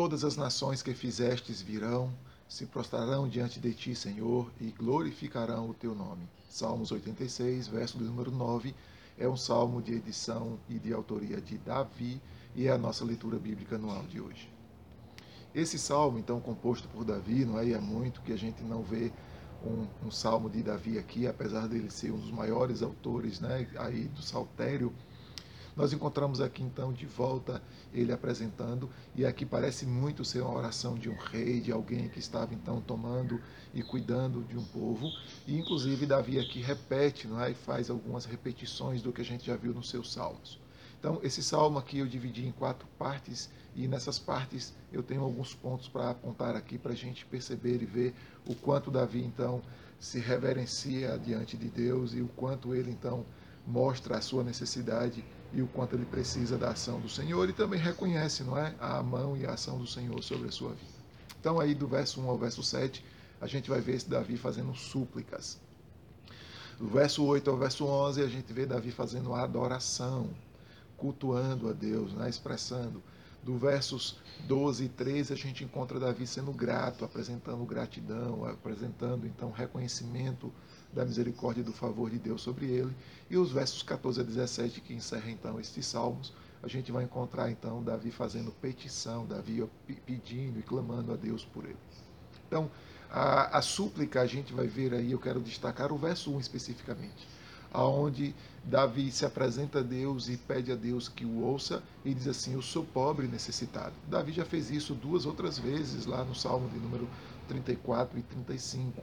Todas as nações que fizestes virão, se prostrarão diante de ti, Senhor, e glorificarão o teu nome. Salmos 86, verso do número 9, é um salmo de edição e de autoria de Davi e é a nossa leitura bíblica anual de hoje. Esse salmo, então, composto por Davi, não é? E é muito que a gente não vê um, um, salmo de Davi aqui, apesar dele ser um dos maiores autores né, aí do saltério. Nós encontramos aqui então de volta ele apresentando, e aqui parece muito ser uma oração de um rei, de alguém que estava então tomando e cuidando de um povo. E inclusive Davi aqui repete não é? e faz algumas repetições do que a gente já viu nos seus salmos. Então, esse salmo aqui eu dividi em quatro partes e nessas partes eu tenho alguns pontos para apontar aqui para a gente perceber e ver o quanto Davi então se reverencia diante de Deus e o quanto ele então mostra a sua necessidade e o quanto ele precisa da ação do Senhor e também reconhece, não é, a mão e a ação do Senhor sobre a sua vida. Então aí do verso 1 ao verso 7, a gente vai ver esse Davi fazendo súplicas. Do verso 8 ao verso 11, a gente vê Davi fazendo adoração cultuando a Deus, né? expressando. Do versos 12 e 13 a gente encontra Davi sendo grato, apresentando gratidão, apresentando então reconhecimento da misericórdia e do favor de Deus sobre ele. E os versos 14 a 17 que encerra então estes salmos, a gente vai encontrar então Davi fazendo petição, Davi pedindo e clamando a Deus por ele. Então, a, a súplica a gente vai ver aí, eu quero destacar o verso 1 especificamente aonde Davi se apresenta a Deus e pede a Deus que o ouça e diz assim: Eu sou pobre e necessitado. Davi já fez isso duas outras vezes lá no Salmo de número 34 e 35.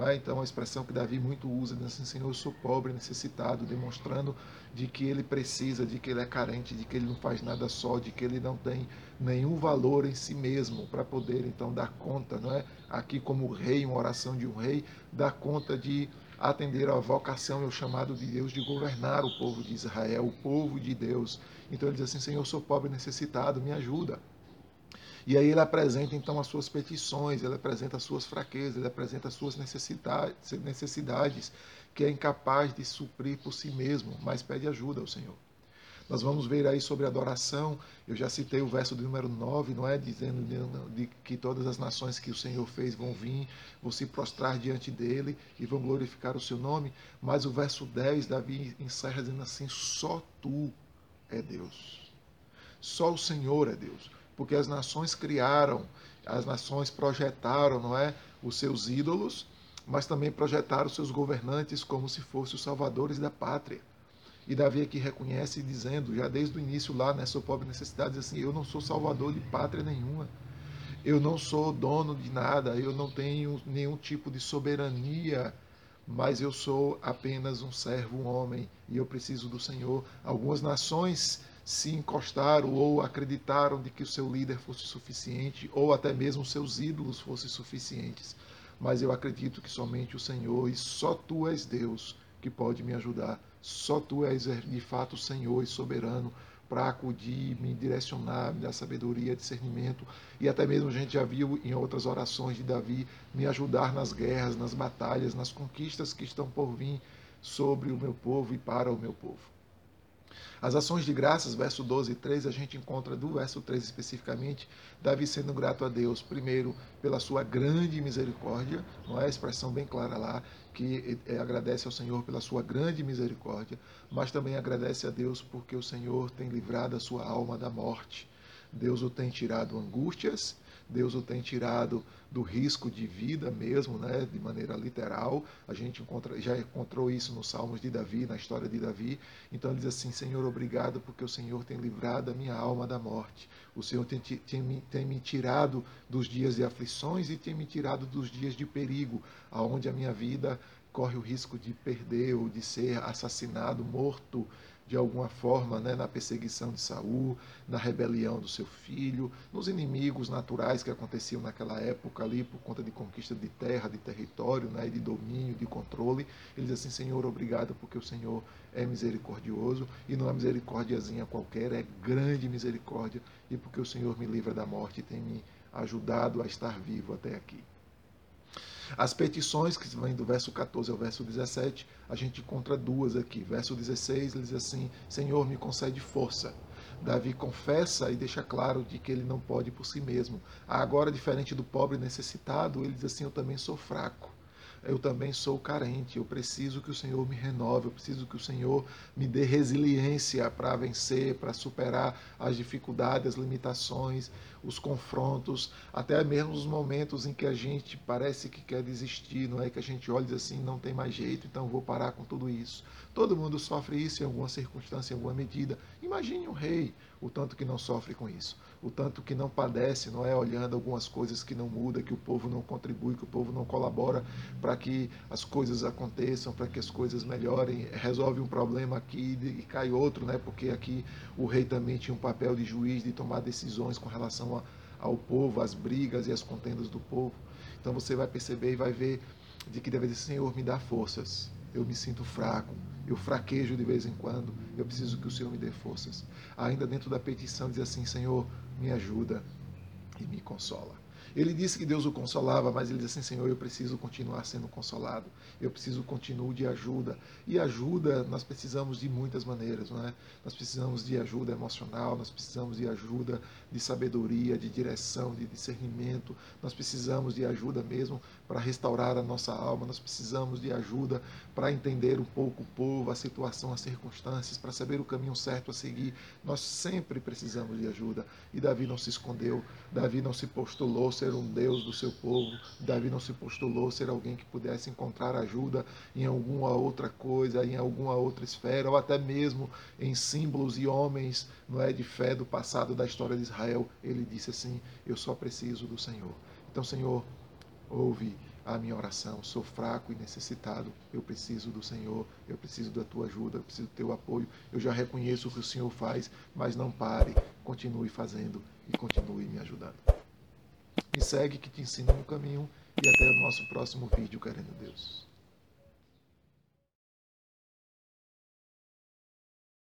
É? Então, a expressão que Davi muito usa, diz assim: Senhor, eu sou pobre e necessitado, demonstrando de que ele precisa, de que ele é carente, de que ele não faz nada só, de que ele não tem nenhum valor em si mesmo para poder então dar conta, não é? Aqui, como rei, uma oração de um rei, dar conta de atender à vocação e ao chamado de Deus de governar o povo de Israel, o povo de Deus. Então ele diz assim: Senhor, eu sou pobre necessitado, me ajuda. E aí ele apresenta então as suas petições, ele apresenta as suas fraquezas, ele apresenta as suas necessidades, necessidades que é incapaz de suprir por si mesmo, mas pede ajuda ao Senhor. Nós vamos ver aí sobre adoração. Eu já citei o verso do número 9, não é? Dizendo de, de, que todas as nações que o Senhor fez vão vir, vão se prostrar diante dele e vão glorificar o seu nome. Mas o verso 10, Davi encerra dizendo assim: só tu é Deus. Só o Senhor é Deus. Porque as nações criaram, as nações projetaram, não é? Os seus ídolos, mas também projetaram seus governantes como se fossem os salvadores da pátria. E Davi aqui reconhece dizendo, já desde o início lá, né, sua pobre necessidade, diz assim, eu não sou salvador de pátria nenhuma. Eu não sou dono de nada, eu não tenho nenhum tipo de soberania, mas eu sou apenas um servo, um homem, e eu preciso do Senhor. Algumas nações se encostaram ou acreditaram de que o seu líder fosse suficiente, ou até mesmo seus ídolos fossem suficientes. Mas eu acredito que somente o Senhor e só tu és Deus que pode me ajudar. Só tu és de fato Senhor e soberano para acudir, me direcionar, me dar sabedoria, discernimento. E até mesmo a gente já viu em outras orações de Davi me ajudar nas guerras, nas batalhas, nas conquistas que estão por vir sobre o meu povo e para o meu povo. As ações de graças, verso 12 e 13, a gente encontra do verso 13 especificamente, Davi sendo grato a Deus, primeiro pela sua grande misericórdia, não é a expressão bem clara lá, que é, agradece ao Senhor pela sua grande misericórdia, mas também agradece a Deus porque o Senhor tem livrado a sua alma da morte. Deus o tem tirado angústias, Deus o tem tirado do risco de vida mesmo, né, de maneira literal. A gente encontra, já encontrou isso nos Salmos de Davi, na história de Davi. Então ele diz assim: Senhor, obrigado porque o Senhor tem livrado a minha alma da morte. O Senhor tem, tem, tem me tirado dos dias de aflições e tem me tirado dos dias de perigo, aonde a minha vida corre o risco de perder ou de ser assassinado, morto de alguma forma né, na perseguição de Saul, na rebelião do seu filho, nos inimigos naturais que aconteciam naquela época ali por conta de conquista de terra, de território, né, de domínio, de controle. Ele diz assim, Senhor, obrigado porque o Senhor é misericordioso e não é misericórdiazinha qualquer, é grande misericórdia e porque o Senhor me livra da morte e tem me ajudado a estar vivo até aqui. As petições, que vêm do verso 14 ao verso 17, a gente encontra duas aqui. Verso 16, ele diz assim: Senhor, me concede força. Davi confessa e deixa claro de que ele não pode por si mesmo. Agora, diferente do pobre necessitado, ele diz assim: Eu também sou fraco eu também sou carente, eu preciso que o Senhor me renove, eu preciso que o Senhor me dê resiliência para vencer, para superar as dificuldades, as limitações, os confrontos, até mesmo os momentos em que a gente parece que quer desistir, não é que a gente olha e diz assim, não tem mais jeito, então vou parar com tudo isso. Todo mundo sofre isso em alguma circunstância, em alguma medida. Imagine um rei, o tanto que não sofre com isso, o tanto que não padece, não é olhando algumas coisas que não muda, que o povo não contribui, que o povo não colabora para que as coisas aconteçam, para que as coisas melhorem, resolve um problema aqui e cai outro, né? Porque aqui o rei também tinha um papel de juiz, de tomar decisões com relação a, ao povo, às brigas e às contendas do povo. Então você vai perceber e vai ver de que deve dizer, Senhor, me dá forças. Eu me sinto fraco, eu fraquejo de vez em quando, eu preciso que o Senhor me dê forças. Ainda dentro da petição, diz assim: Senhor, me ajuda e me consola. Ele disse que Deus o consolava, mas ele disse assim: Senhor, eu preciso continuar sendo consolado, eu preciso continuar de ajuda. E ajuda, nós precisamos de muitas maneiras, não é? Nós precisamos de ajuda emocional, nós precisamos de ajuda de sabedoria, de direção, de discernimento, nós precisamos de ajuda mesmo para restaurar a nossa alma, nós precisamos de ajuda para entender um pouco o povo, a situação, as circunstâncias, para saber o caminho certo a seguir. Nós sempre precisamos de ajuda. E Davi não se escondeu, Davi não se postulou ser um Deus do seu povo. Davi não se postulou ser alguém que pudesse encontrar ajuda em alguma outra coisa, em alguma outra esfera, ou até mesmo em símbolos e homens não é, de fé do passado da história de Israel. Ele disse assim: Eu só preciso do Senhor. Então, Senhor, ouve a minha oração. Sou fraco e necessitado. Eu preciso do Senhor, eu preciso da tua ajuda, eu preciso do teu apoio. Eu já reconheço o que o Senhor faz, mas não pare. Continue fazendo e continue me ajudando. Me segue que te ensino no caminho e até o nosso próximo vídeo, querendo Deus.